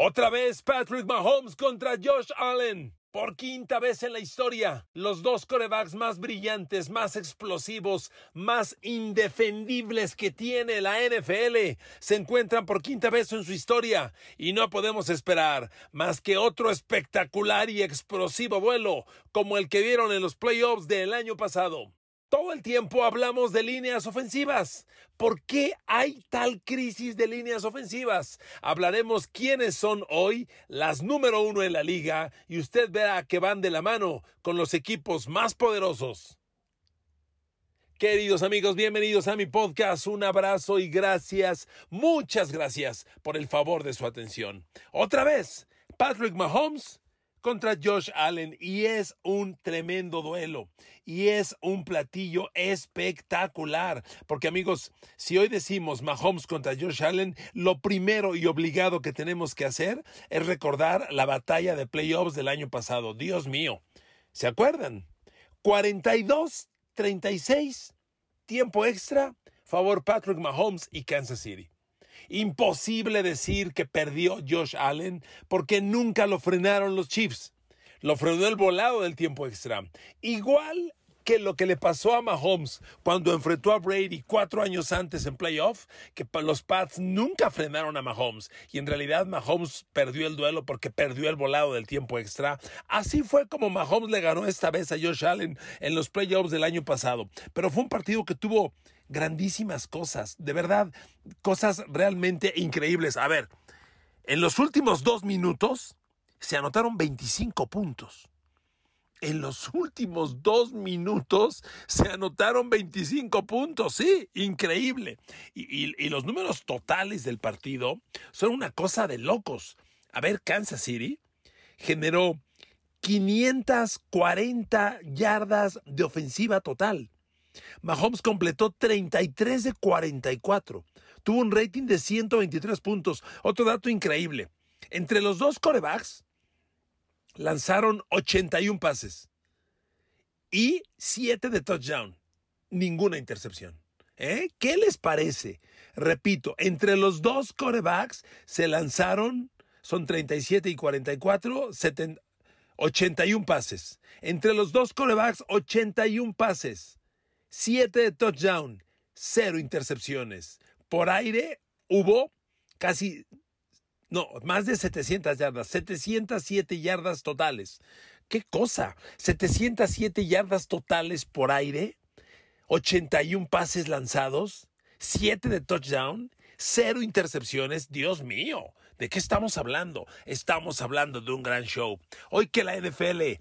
Otra vez Patrick Mahomes contra Josh Allen. Por quinta vez en la historia, los dos corebacks más brillantes, más explosivos, más indefendibles que tiene la NFL se encuentran por quinta vez en su historia y no podemos esperar más que otro espectacular y explosivo vuelo como el que vieron en los playoffs del año pasado. Todo el tiempo hablamos de líneas ofensivas. ¿Por qué hay tal crisis de líneas ofensivas? Hablaremos quiénes son hoy las número uno en la liga y usted verá que van de la mano con los equipos más poderosos. Queridos amigos, bienvenidos a mi podcast. Un abrazo y gracias, muchas gracias por el favor de su atención. Otra vez, Patrick Mahomes contra Josh Allen y es un tremendo duelo y es un platillo espectacular porque amigos si hoy decimos Mahomes contra Josh Allen lo primero y obligado que tenemos que hacer es recordar la batalla de playoffs del año pasado Dios mío ¿se acuerdan? 42 36 tiempo extra favor Patrick Mahomes y Kansas City Imposible decir que perdió Josh Allen porque nunca lo frenaron los Chiefs. Lo frenó el volado del tiempo extra. Igual que lo que le pasó a Mahomes cuando enfrentó a Brady cuatro años antes en playoff, que los Pats nunca frenaron a Mahomes y en realidad Mahomes perdió el duelo porque perdió el volado del tiempo extra. Así fue como Mahomes le ganó esta vez a Josh Allen en los playoffs del año pasado. Pero fue un partido que tuvo grandísimas cosas, de verdad, cosas realmente increíbles. A ver, en los últimos dos minutos se anotaron 25 puntos. En los últimos dos minutos se anotaron 25 puntos, sí, increíble. Y, los números totales del partido son una cosa de locos. A ver, Kansas City generó 540 yardas de ofensiva total. Mahomes completó 33 de 44. Tuvo un rating de 123 puntos. Otro dato increíble. Entre los dos corebacks lanzaron 81 pases y 7 de touchdown. Ninguna intercepción. ¿Eh? ¿Qué les parece? Repito, entre los dos corebacks se lanzaron, son 37 y 44, 81 pases. Entre los dos corebacks, 81 pases. 7 de touchdown, 0 intercepciones. Por aire hubo casi, no, más de 700 yardas, 707 yardas totales. ¿Qué cosa? 707 yardas totales por aire, 81 pases lanzados, 7 de touchdown, 0 intercepciones. Dios mío, ¿de qué estamos hablando? Estamos hablando de un gran show. Hoy que la NFL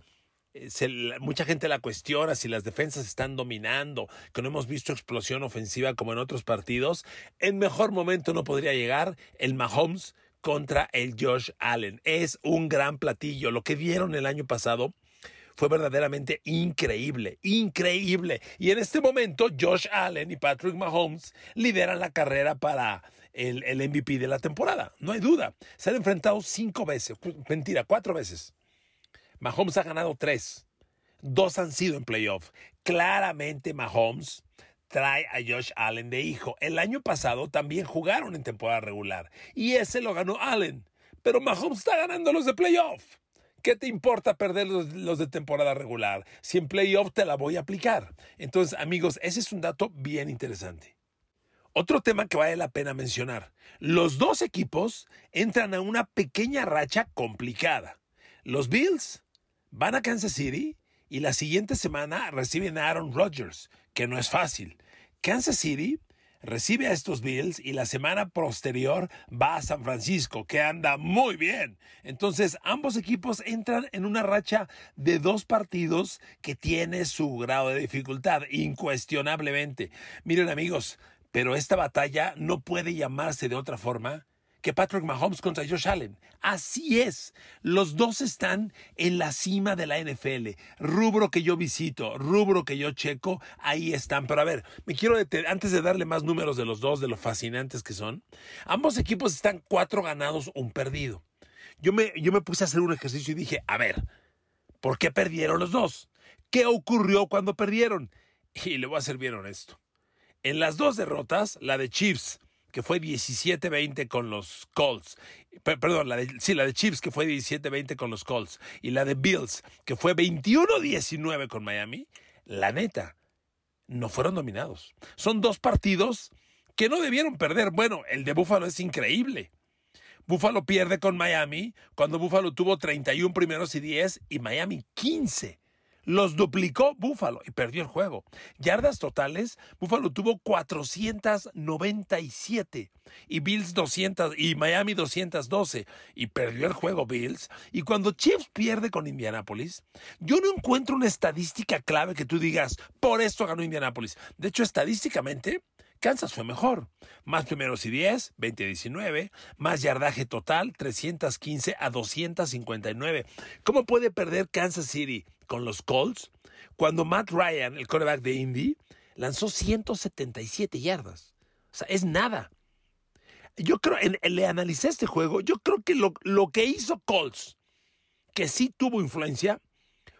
mucha gente la cuestiona si las defensas están dominando, que no hemos visto explosión ofensiva como en otros partidos. En mejor momento no podría llegar el Mahomes contra el Josh Allen. Es un gran platillo. Lo que vieron el año pasado fue verdaderamente increíble, increíble. Y en este momento Josh Allen y Patrick Mahomes lideran la carrera para el, el MVP de la temporada. No hay duda. Se han enfrentado cinco veces, mentira, cuatro veces. Mahomes ha ganado tres. Dos han sido en playoff. Claramente Mahomes trae a Josh Allen de hijo. El año pasado también jugaron en temporada regular y ese lo ganó Allen. Pero Mahomes está ganando los de playoff. ¿Qué te importa perder los, de temporada regular? Si en playoff te la voy a aplicar. Entonces, amigos, ese es un dato bien interesante. Otro tema que vale la pena mencionar. Los dos equipos entran a una pequeña racha complicada. Los Bills Van a Kansas City y la siguiente semana reciben a Aaron Rodgers, que no es fácil. Kansas City recibe a estos Bills y la semana posterior va a San Francisco, que anda muy bien. Entonces, ambos equipos entran en una racha de dos partidos que tiene su grado de dificultad, incuestionablemente. Miren amigos, pero esta batalla no puede llamarse de otra forma que Patrick Mahomes contra Josh Allen. Así es. Los dos están en la cima de la NFL. Rubro que yo visito, rubro que yo checo, ahí están. Pero a ver, me quiero detener, antes de darle más números de los dos, de lo fascinantes que son, ambos equipos están cuatro ganados, un perdido. Yo me, yo me puse a hacer un ejercicio y dije, a ver, ¿por qué perdieron los dos? ¿Qué ocurrió cuando perdieron? Y le voy a ser bien honesto. En las dos derrotas, la de Chiefs que fue 17-20 con los Colts. Perdón, la de, sí, la de Chiefs, que fue 17-20 con los Colts. Y la de Bills, que fue 21-19 con Miami. La neta, no fueron dominados. Son dos partidos que no debieron perder. Bueno, el de Buffalo es increíble. Buffalo pierde con Miami cuando Buffalo tuvo 31 primeros y 10 y Miami 15. Los duplicó Buffalo y perdió el juego. Yardas totales, Buffalo tuvo 497 y Bills 200 y Miami 212 y perdió el juego Bills. Y cuando Chiefs pierde con Indianapolis, yo no encuentro una estadística clave que tú digas, por esto ganó Indianapolis. De hecho, estadísticamente, Kansas fue mejor. Más primeros y 10, 20 a 19. Más yardaje total, 315 a 259. ¿Cómo puede perder Kansas City con los Colts cuando Matt Ryan, el quarterback de Indy, lanzó 177 yardas? O sea, es nada. Yo creo, le analicé este juego, yo creo que lo, lo que hizo Colts, que sí tuvo influencia,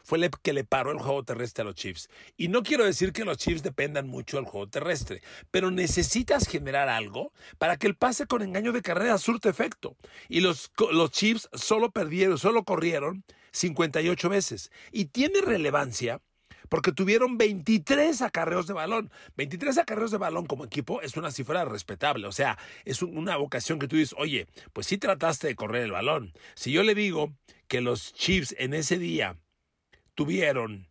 fue que le paró el juego terrestre a los Chiefs. Y no quiero decir que los Chiefs dependan mucho del juego terrestre, pero necesitas generar algo para que el pase con engaño de carrera surte efecto. Y los, los Chiefs solo perdieron, solo corrieron 58 veces. Y tiene relevancia porque tuvieron 23 acarreos de balón. 23 acarreos de balón como equipo es una cifra respetable. O sea, es una vocación que tú dices, oye, pues sí trataste de correr el balón. Si yo le digo que los Chiefs en ese día tuvieron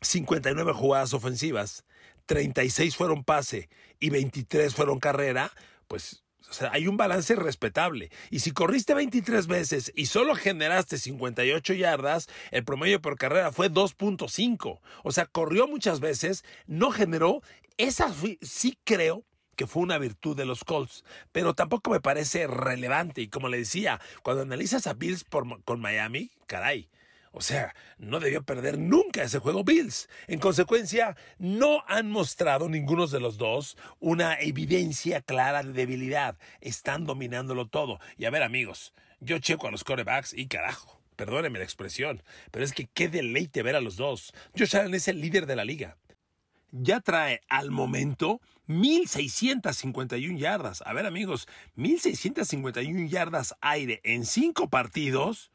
59 jugadas ofensivas, 36 fueron pase y 23 fueron carrera, pues hay un balance respetable. Y si corriste 23 veces y solo generaste 58 yardas, el promedio por carrera fue 2.5. O sea, corrió muchas veces, no generó. Esa sí creo que fue una virtud de los Colts, pero tampoco me parece relevante. Y como le decía, cuando analizas a Bills con Miami, caray, o sea, no debió perder nunca ese juego Bills. En consecuencia, no han mostrado ninguno de los dos una evidencia clara de debilidad. Están dominándolo todo. Y a ver, amigos, yo checo a los corebacks y carajo, perdónenme la expresión, pero es que qué deleite ver a los dos. Josh Allen es el líder de la liga. Ya trae al momento 1.651 yardas. A ver, amigos, 1.651 yardas aire en cinco partidos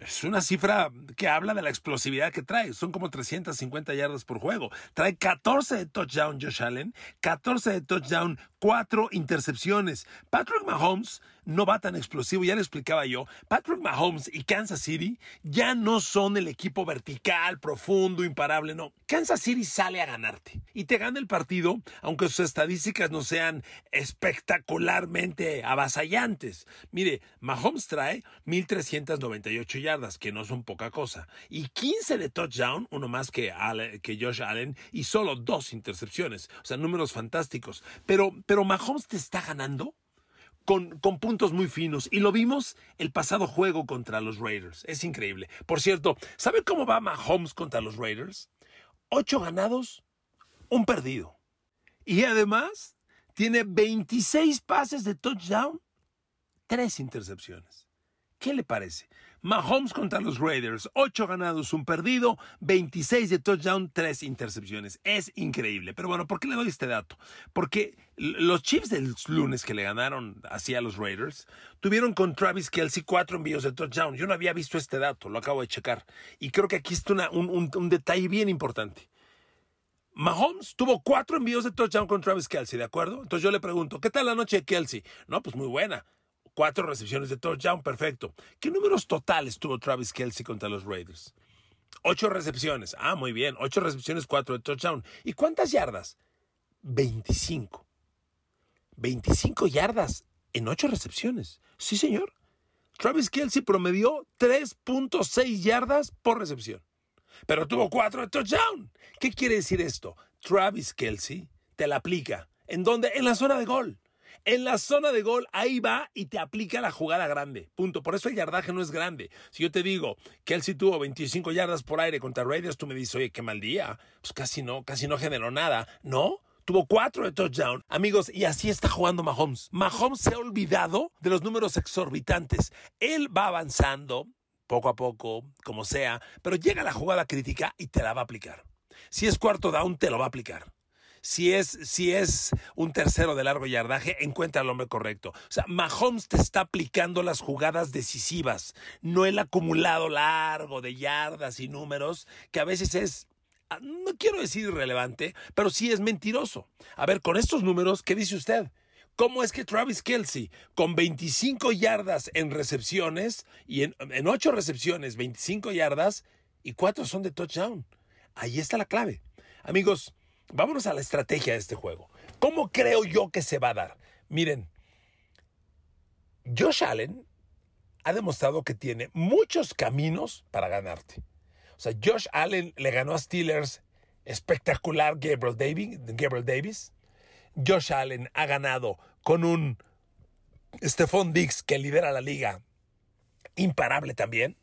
es una cifra que habla de la explosividad que trae. Son como 350 yardas por juego. Trae 14 de touchdown Josh Allen, 14 de touchdown, 4 intercepciones. Patrick Mahomes no va tan explosivo, ya le explicaba yo. Patrick Mahomes y Kansas City ya no son el equipo vertical, profundo, imparable, no. Kansas City sale a ganarte y te gana el partido, aunque sus estadísticas no sean espectacularmente avasallantes. Mire, Mahomes trae 1398 yardas, que no son poca cosa, y 15 de touchdown, uno más que, que Josh Allen, y solo dos intercepciones. O sea, números fantásticos. Pero, pero Mahomes te está ganando con, puntos muy finos. Y lo vimos el pasado juego contra los Raiders. Es increíble. Por cierto, ¿sabe cómo va Mahomes contra los Raiders? Ocho ganados, un perdido. Y además tiene 26 pases de touchdown, tres intercepciones. ¿Qué le parece? Mahomes contra los Raiders, 8 ganados, un perdido, 26 de touchdown, 3 intercepciones. Es increíble. Pero bueno, ¿por qué le doy este dato? Porque los Chiefs del lunes que le ganaron hacia los Raiders tuvieron con Travis Kelsey 4 envíos de touchdown. Yo no había visto este dato, lo acabo de checar. Y creo que aquí está un, un detalle bien importante. Mahomes tuvo cuatro envíos de touchdown con Travis Kelsey, ¿de acuerdo? Entonces yo le pregunto, ¿qué tal la noche de Kelsey? No, pues muy buena. Cuatro recepciones de touchdown, perfecto. ¿Qué números totales tuvo Travis Kelsey contra los Raiders? Ocho recepciones. Ah, muy bien. Ocho recepciones, cuatro de touchdown. ¿Y cuántas yardas? 25. 25 yardas en ocho recepciones. Sí, señor. Travis Kelsey promedió 3.6 yardas por recepción. Pero tuvo cuatro de touchdown. ¿Qué quiere decir esto? Travis Kelsey te la aplica. ¿En dónde? En la zona de gol. En la zona de gol, ahí va y te aplica la jugada grande. Punto. Por eso el yardaje no es grande. Si yo te digo que él sí tuvo 25 yardas por aire contra Raiders, tú me dices, oye, qué mal día. Pues casi no, casi no generó nada. No, tuvo cuatro de touchdown. Amigos, y así está jugando Mahomes. Mahomes se ha olvidado de los números exorbitantes. Él va avanzando poco a poco, como sea, pero llega la jugada crítica y te la va a aplicar. Si es cuarto down, te lo va a aplicar. Si es, si es un tercero de largo yardaje, encuentra al hombre correcto. O sea, Mahomes te está aplicando las jugadas decisivas, no el acumulado largo de yardas y números, que a veces es ah, no quiero decir irrelevante, pero sí es mentiroso. A ver, con estos números, ¿qué dice usted? ¿Cómo es que Travis Kelsey, con 25 yardas en recepciones y en, en 8 recepciones, 25 yardas y 4 son de touchdown? Ahí está la clave. Amigos, vámonos a la estrategia de este juego. ¿Cómo creo yo que se va a dar? Miren, Josh Allen ha demostrado que tiene muchos caminos para ganarte. O sea, Josh Allen le ganó a Steelers espectacular Gabriel Davis. Gabriel Davis. Josh Allen ha ganado con un Stephon Diggs que lidera la liga imparable también.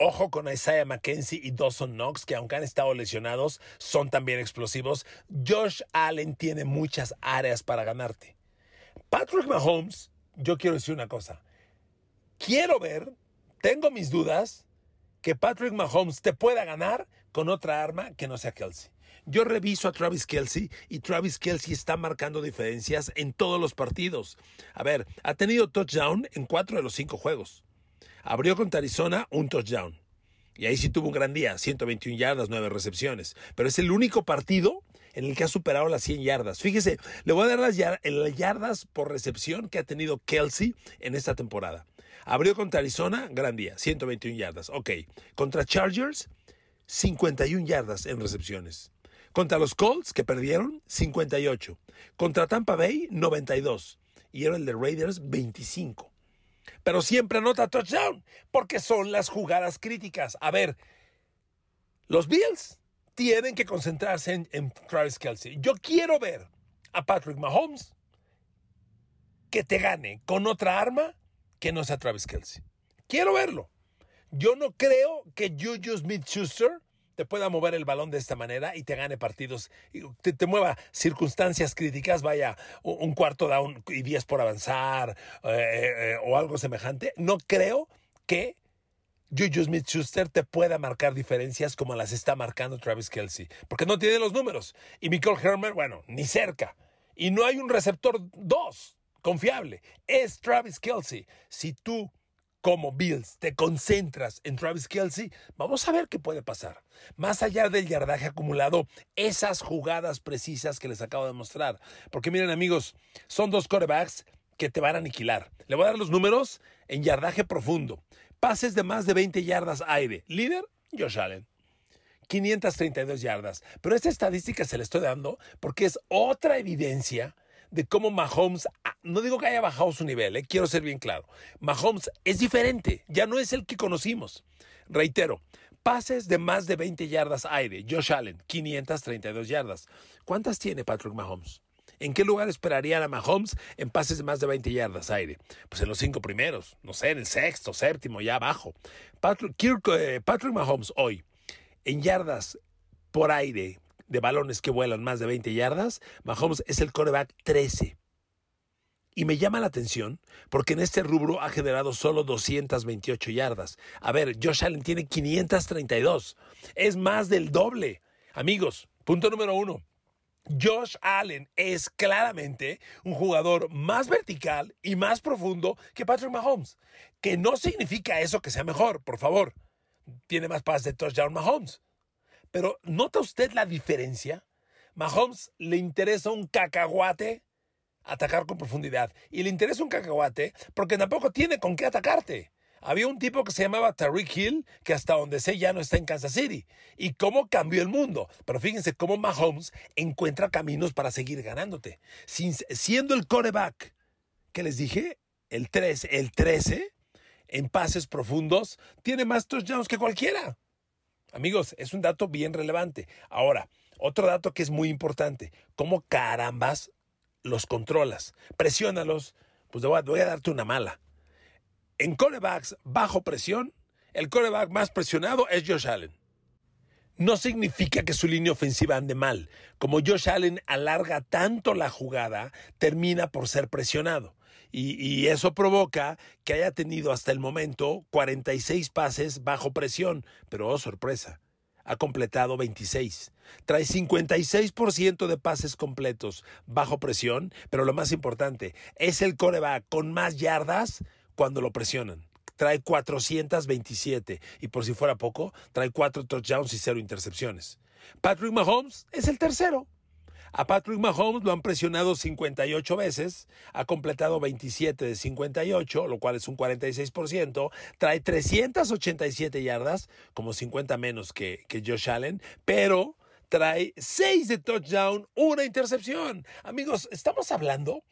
Ojo con Isaiah McKenzie y Dawson Knox, que aunque han estado lesionados, son también explosivos. Josh Allen tiene muchas áreas para ganarte. Patrick Mahomes, yo quiero decir una cosa. Quiero ver, tengo mis dudas, que Patrick Mahomes te pueda ganar con otra arma que no sea Kelsey. Yo reviso a Travis Kelsey y Travis Kelsey está marcando diferencias en todos los partidos. A ver, ha tenido touchdown en cuatro de los cinco juegos. Abrió contra Arizona un touchdown. Y ahí sí tuvo un gran día, 121 yardas, 9 recepciones. Pero es el único partido en el que ha superado las 100 yardas. Fíjese, le voy a dar las yardas por recepción que ha tenido Kelsey en esta temporada. Abrió contra Arizona, gran día, 121 yardas. Ok. Contra Chargers, 51 yardas en recepciones. Contra los Colts, que perdieron, 58. Contra Tampa Bay, 92. Y era el de Raiders, 25 pero siempre anota touchdown, porque son las jugadas críticas. A ver, los Bills tienen que concentrarse en, Travis Kelsey. Yo quiero ver a Patrick Mahomes que te gane con otra arma que no sea Travis Kelsey. Quiero verlo. Yo no creo que Juju Smith-Schuster te pueda mover el balón de esta manera y te gane partidos, te, te mueva circunstancias críticas, vaya un, cuarto down y diez por avanzar eh, eh, o algo semejante, no creo que Juju Smith-Schuster te pueda marcar diferencias como las está marcando Travis Kelsey, porque no tiene los números. Y Michael Hermer, bueno, ni cerca. Y no hay un receptor 2 confiable. Es Travis Kelsey. Si tú como Bills te concentras en Travis Kelsey, vamos a ver qué puede pasar. Más allá del yardaje acumulado, esas jugadas precisas que les acabo de mostrar. Porque miren amigos, son dos corebacks que te van a aniquilar. Le voy a dar los números en yardaje profundo. Pases de más de 20 yardas aire. Líder, Josh Allen. 532 yardas. Pero esta estadística se la estoy dando porque es otra evidencia de cómo Mahomes, ah, no digo que haya bajado su nivel, eh, quiero ser bien claro. Mahomes es diferente, ya no es el que conocimos. Reitero, pases de más de 20 yardas aire. Josh Allen, 532 yardas. ¿Cuántas tiene Patrick Mahomes? ¿En qué lugar esperarían a Mahomes en pases de más de 20 yardas aire? Pues en los cinco primeros, no sé, en el sexto, séptimo, ya abajo. Patrick, eh, Patrick Mahomes hoy, en yardas por aire, de balones que vuelan más de 20 yardas, Mahomes es el coreback 13. Y me llama la atención porque en este rubro ha generado solo 228 yardas. A ver, Josh Allen tiene 532. Es más del doble. Amigos, punto número uno. Josh Allen es claramente un jugador más vertical y más profundo que Patrick Mahomes. Que no significa eso que sea mejor, por favor. Tiene más pases de touchdown Mahomes. Pero ¿nota usted la diferencia? Mahomes le interesa un cacahuate atacar con profundidad. Y le interesa un cacahuate porque tampoco tiene con qué atacarte. Había un tipo que se llamaba Tariq Hill, que hasta donde sé ya no está en Kansas City. Y cómo cambió el mundo. Pero fíjense cómo Mahomes encuentra caminos para seguir ganándote. siendo el coreback, que les dije, el 13, el 13, en pases profundos, tiene más touchdowns que cualquiera. Amigos, es un dato bien relevante. Ahora, otro dato que es muy importante, ¿cómo carambas los controlas? Presiónalos, pues voy a, voy a darte una mala. En corebacks bajo presión, el coreback más presionado es Josh Allen. No significa que su línea ofensiva ande mal. Como Josh Allen alarga tanto la jugada, termina por ser presionado. Y, eso provoca que haya tenido hasta el momento 46 pases bajo presión. Pero oh sorpresa, ha completado 26. Trae 56% de pases completos bajo presión, pero lo más importante, es el coreback con más yardas cuando lo presionan. Trae 427 y por si fuera poco, trae 4 touchdowns y 0 intercepciones. Patrick Mahomes es el tercero. A Patrick Mahomes lo han presionado 58 veces, ha completado 27 de 58, lo cual es un 46%, trae 387 yardas, como 50 menos que, Josh Allen, pero trae 6 de touchdown, una intercepción. Amigos, estamos hablando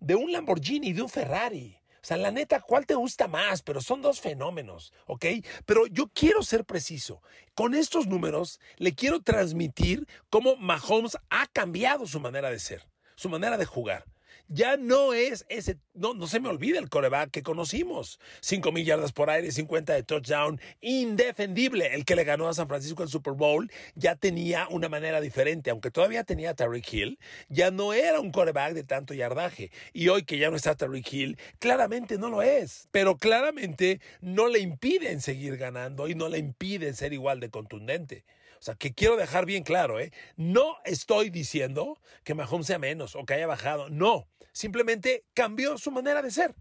de un Lamborghini, de un Ferrari. O sea, la neta, ¿cuál te gusta más? Pero son dos fenómenos, ¿ok? Pero yo quiero ser preciso. Con estos números le quiero transmitir cómo Mahomes ha cambiado su manera de ser, su manera de jugar ya no es ese, no, no se me olvida el coreback que conocimos. 5 mil yardas por aire, 50 de touchdown, indefendible. El que le ganó a San Francisco el Super Bowl ya tenía una manera diferente, aunque todavía tenía a Hill, ya no era un coreback de tanto yardaje. Y hoy que ya no está Tariq Hill, claramente no lo es, pero claramente no le impiden seguir ganando y no le impiden ser igual de contundente. O sea, que quiero dejar bien claro, ¿eh? No estoy diciendo que Mahomes sea menos o que haya bajado. No, simplemente cambió su manera de ser.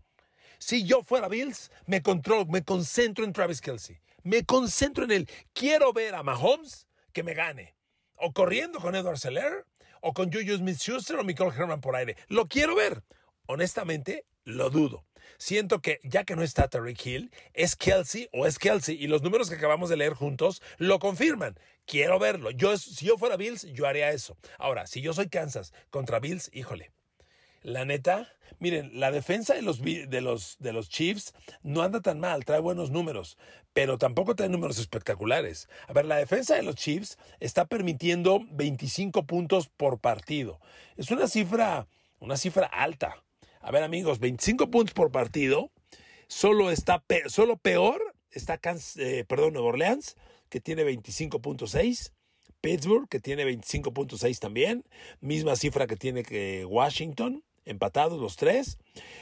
Si yo fuera Bills, me controlo, me concentro en Travis Kelsey. Me concentro en él. Quiero ver a Mahomes que me gane. O corriendo con Edward Seller, o con Juju Smith-Schuster o Michael Herman por aire. Lo quiero ver. Honestamente, lo dudo. Siento que ya que no está Tariq Hill, es Kelsey o es Kelsey y los números que acabamos de leer juntos lo confirman. Quiero verlo. Yo, si yo fuera Bills, yo haría eso. Ahora, si yo soy Kansas contra Bills, híjole. La neta, miren, la defensa de los, de, los, de los Chiefs no anda tan mal, trae buenos números, pero tampoco trae números espectaculares. A ver, la defensa de los Chiefs está permitiendo 25 puntos por partido. Es una cifra, una cifra alta. A ver, amigos, 25 puntos por partido. Solo está solo peor está eh, perdón, Nueva Orleans, que tiene 25.6. Pittsburgh, que tiene 25.6 también. Misma cifra que tiene que Washington. Empatados los tres.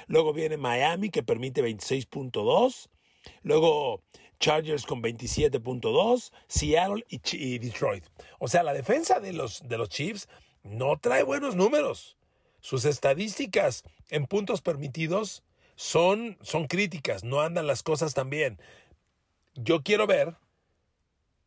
Luego viene Miami, que permite 26.2. Luego Chargers con 27.2. Seattle y, y, Detroit. O sea, la defensa de los, de los Chiefs no trae buenos números. Sus estadísticas en puntos permitidos son, son críticas, no andan las cosas tan bien. Yo quiero ver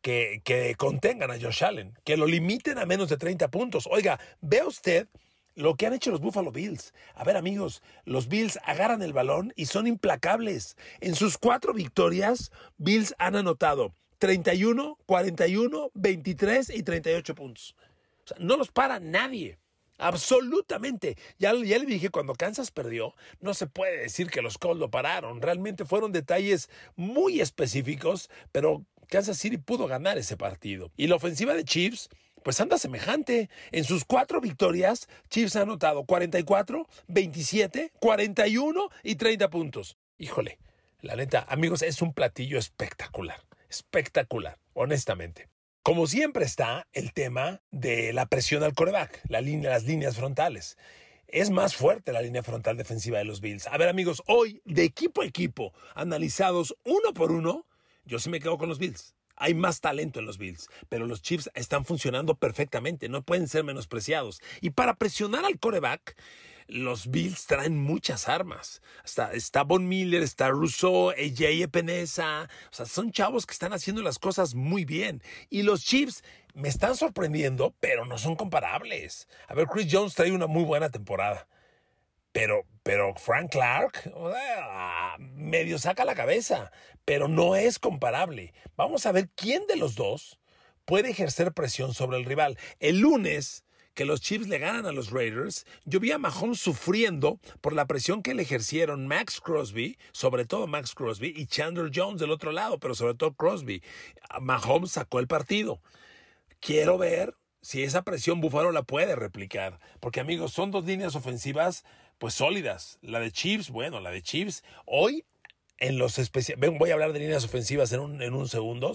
que, que contengan a Josh Allen, que lo limiten a menos de 30 puntos. Oiga, vea usted lo que han hecho los Buffalo Bills. A ver, amigos, los Bills agarran el balón y son implacables. En sus cuatro victorias, Bills han anotado 31, 41, 23 y 38 puntos. O sea, no los para nadie. Absolutamente. Ya, ya, le dije, cuando Kansas perdió, no se puede decir que los Colts lo pararon. Realmente fueron detalles muy específicos, pero Kansas City pudo ganar ese partido. Y la ofensiva de Chiefs, pues anda semejante. En sus cuatro victorias, Chiefs ha anotado 44, 27, 41 y 30 puntos. Híjole, la neta, amigos, es un platillo espectacular. Espectacular, honestamente. Como siempre está el tema de la presión al coreback, la línea, las líneas frontales. Es más fuerte la línea frontal defensiva de los Bills. A ver amigos, hoy de equipo a equipo, analizados uno por uno, yo sí me quedo con los Bills. Hay más talento en los Bills, pero los Chiefs están funcionando perfectamente, no pueden ser menospreciados. Y para presionar al coreback, los Bills traen muchas armas. Está, está Von Miller, está Rousseau, AJ Peneza. O sea, son chavos que están haciendo las cosas muy bien. Y los Chiefs me están sorprendiendo, pero no son comparables. A ver, Chris Jones trae una muy buena temporada. Pero, pero Frank Clark medio saca la cabeza, pero no es comparable. Vamos a ver quién de los dos puede ejercer presión sobre el rival. El lunes que los Chiefs le ganan a los Raiders, yo vi a Mahomes sufriendo por la presión que le ejercieron Max Crosby, sobre todo Max Crosby, y Chandler Jones del otro lado, pero sobre todo Crosby. Mahomes sacó el partido. Quiero ver si esa presión Buffalo la puede replicar, porque amigos, son dos líneas ofensivas pues sólidas. La de Chiefs, bueno, la de Chiefs hoy en los especialistas, voy a hablar de líneas ofensivas en un, en un segundo,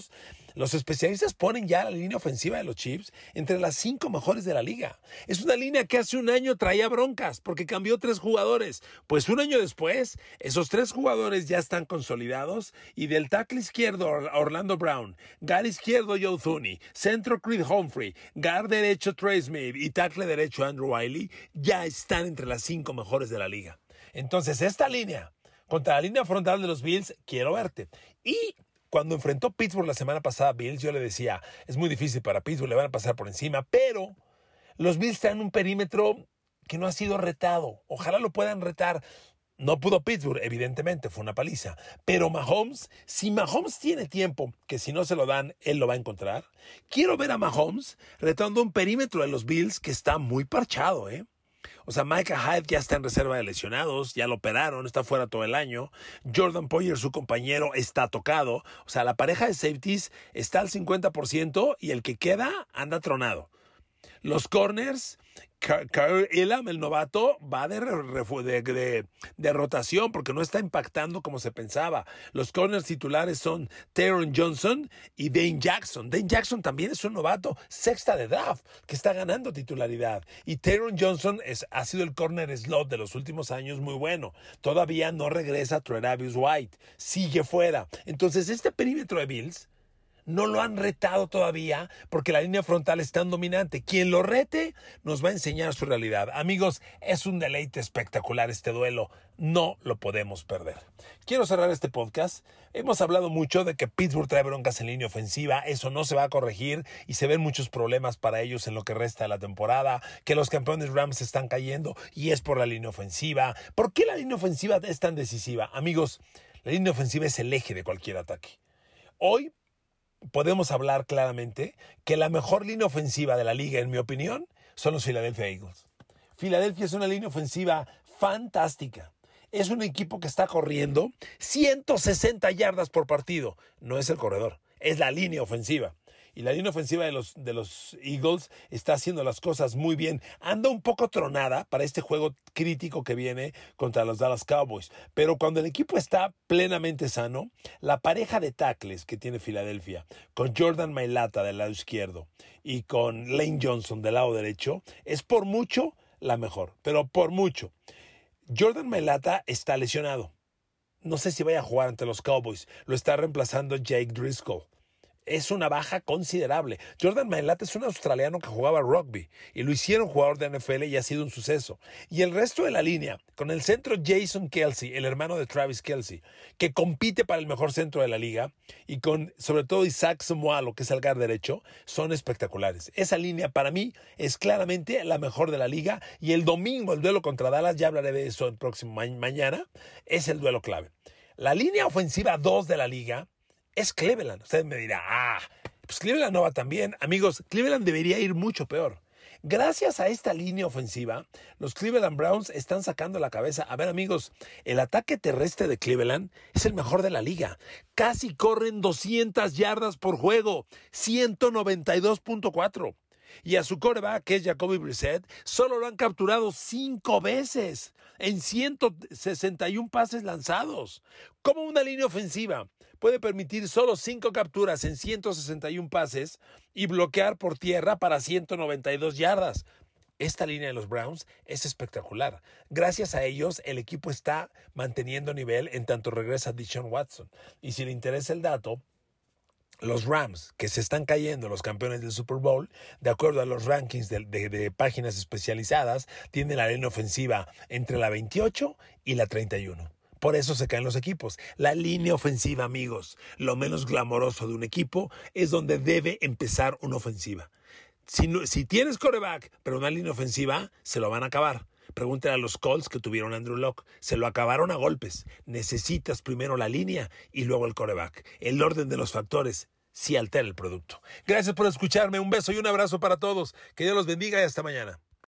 los especialistas ponen ya la línea ofensiva de los Chiefs entre las cinco mejores de la liga. Es una línea que hace un año traía broncas porque cambió tres jugadores. Pues un año después, esos tres jugadores ya están consolidados y del tackle izquierdo Orlando Brown, guard izquierdo Joe Thuney, centro Creed Humphrey, guard derecho Trey Smith y tackle derecho Andrew Wiley ya están entre las cinco mejores de la liga. Entonces, esta línea contra la línea frontal de los Bills, quiero verte. Y cuando enfrentó Pittsburgh la semana pasada, Bills, yo le decía, es muy difícil para Pittsburgh, le van a pasar por encima, pero los Bills tienen un perímetro que no ha sido retado. Ojalá lo puedan retar. No pudo Pittsburgh, evidentemente, fue una paliza. Pero Mahomes, si Mahomes tiene tiempo, que si no se lo dan, él lo va a encontrar. Quiero ver a Mahomes retando un perímetro de los Bills que está muy parchado, ¿eh? O sea, Micah Hyde ya está en reserva de lesionados, ya lo operaron, está fuera todo el año. Jordan Poyer, su compañero, está tocado. O sea, la pareja de safeties está al 50% y el que queda anda tronado. Los corners, Kyle Elam, el novato, va de, de, rotación porque no está impactando como se pensaba. Los corners titulares son Taron Johnson y Dane Jackson. Dane Jackson también es un novato, sexta de draft, que está ganando titularidad. Y Taron Johnson es, ha sido el corner slot de los últimos años muy bueno. Todavía no regresa Travis White, sigue fuera. Entonces, este perímetro de Bills no lo han retado todavía porque la línea frontal es tan dominante. Quien lo rete nos va a enseñar su realidad. Amigos, es un deleite espectacular este duelo. No lo podemos perder. Quiero cerrar este podcast. Hemos hablado mucho de que Pittsburgh trae broncas en línea ofensiva. Eso no se va a corregir y se ven muchos problemas para ellos en lo que resta de la temporada. Que los campeones Rams están cayendo y es por la línea ofensiva. ¿Por qué la línea ofensiva es tan decisiva? Amigos, la línea ofensiva es el eje de cualquier ataque. Hoy podemos hablar claramente que la mejor línea ofensiva de la liga, en mi opinión, son los Philadelphia Eagles. Philadelphia es una línea ofensiva fantástica. Es un equipo que está corriendo 160 yardas por partido. No es el corredor, es la línea ofensiva y la línea ofensiva de los, de los Eagles está haciendo las cosas muy bien. Anda un poco tronada para este juego crítico que viene contra los Dallas Cowboys, pero cuando el equipo está plenamente sano, la pareja de tackles que tiene Filadelfia, con Jordan Mailata del lado izquierdo y con Lane Johnson del lado derecho, es por mucho la mejor, pero por mucho. Jordan Mailata está lesionado. No sé si vaya a jugar ante los Cowboys. Lo está reemplazando Jake Driscoll es una baja considerable. Jordan Mailata es un australiano que jugaba rugby y lo hicieron jugador de NFL y ha sido un suceso. Y el resto de la línea, con el centro Jason Kelsey, el hermano de Travis Kelsey, que compite para el mejor centro de la liga, y con sobre todo Isaac Samualo, que es el guard derecho, son espectaculares. Esa línea para mí es claramente la mejor de la liga y el domingo el duelo contra Dallas, ya hablaré de eso el próximo mañana, es el duelo clave. La línea ofensiva 2 de la liga es Cleveland. Usted me dirá, ah, pues Cleveland no va tan bien. Amigos, Cleveland debería ir mucho peor. Gracias a esta línea ofensiva, los Cleveland Browns están sacando la cabeza. A ver amigos, el ataque terrestre de Cleveland es el mejor de la liga. Casi corren 200 yardas por juego, 192.4. Y a su coreback, que es Jacoby Brissett, solo lo han capturado cinco veces en 161 pases lanzados. Como una línea ofensiva puede permitir solo cinco capturas en 161 pases y bloquear por tierra para 192 yardas. Esta línea de los Browns es espectacular. Gracias a ellos, el equipo está manteniendo nivel en tanto regresa Dishon Watson. Y si le interesa el dato, los Rams, que se están cayendo los campeones del Super Bowl, de acuerdo a los rankings de, páginas especializadas, tienen la línea ofensiva entre la 28 y la 31. Por eso se caen los equipos. La línea ofensiva, amigos, lo menos glamoroso de un equipo es donde debe empezar una ofensiva. Si, tienes coreback, pero una línea ofensiva, se lo van a acabar. Pregúntale a los Colts que tuvieron Andrew Locke. Se lo acabaron a golpes. Necesitas primero la línea y luego el coreback. El orden de los factores sí altera el producto. Gracias por escucharme. Un beso y un abrazo para todos. Que Dios los bendiga y hasta mañana.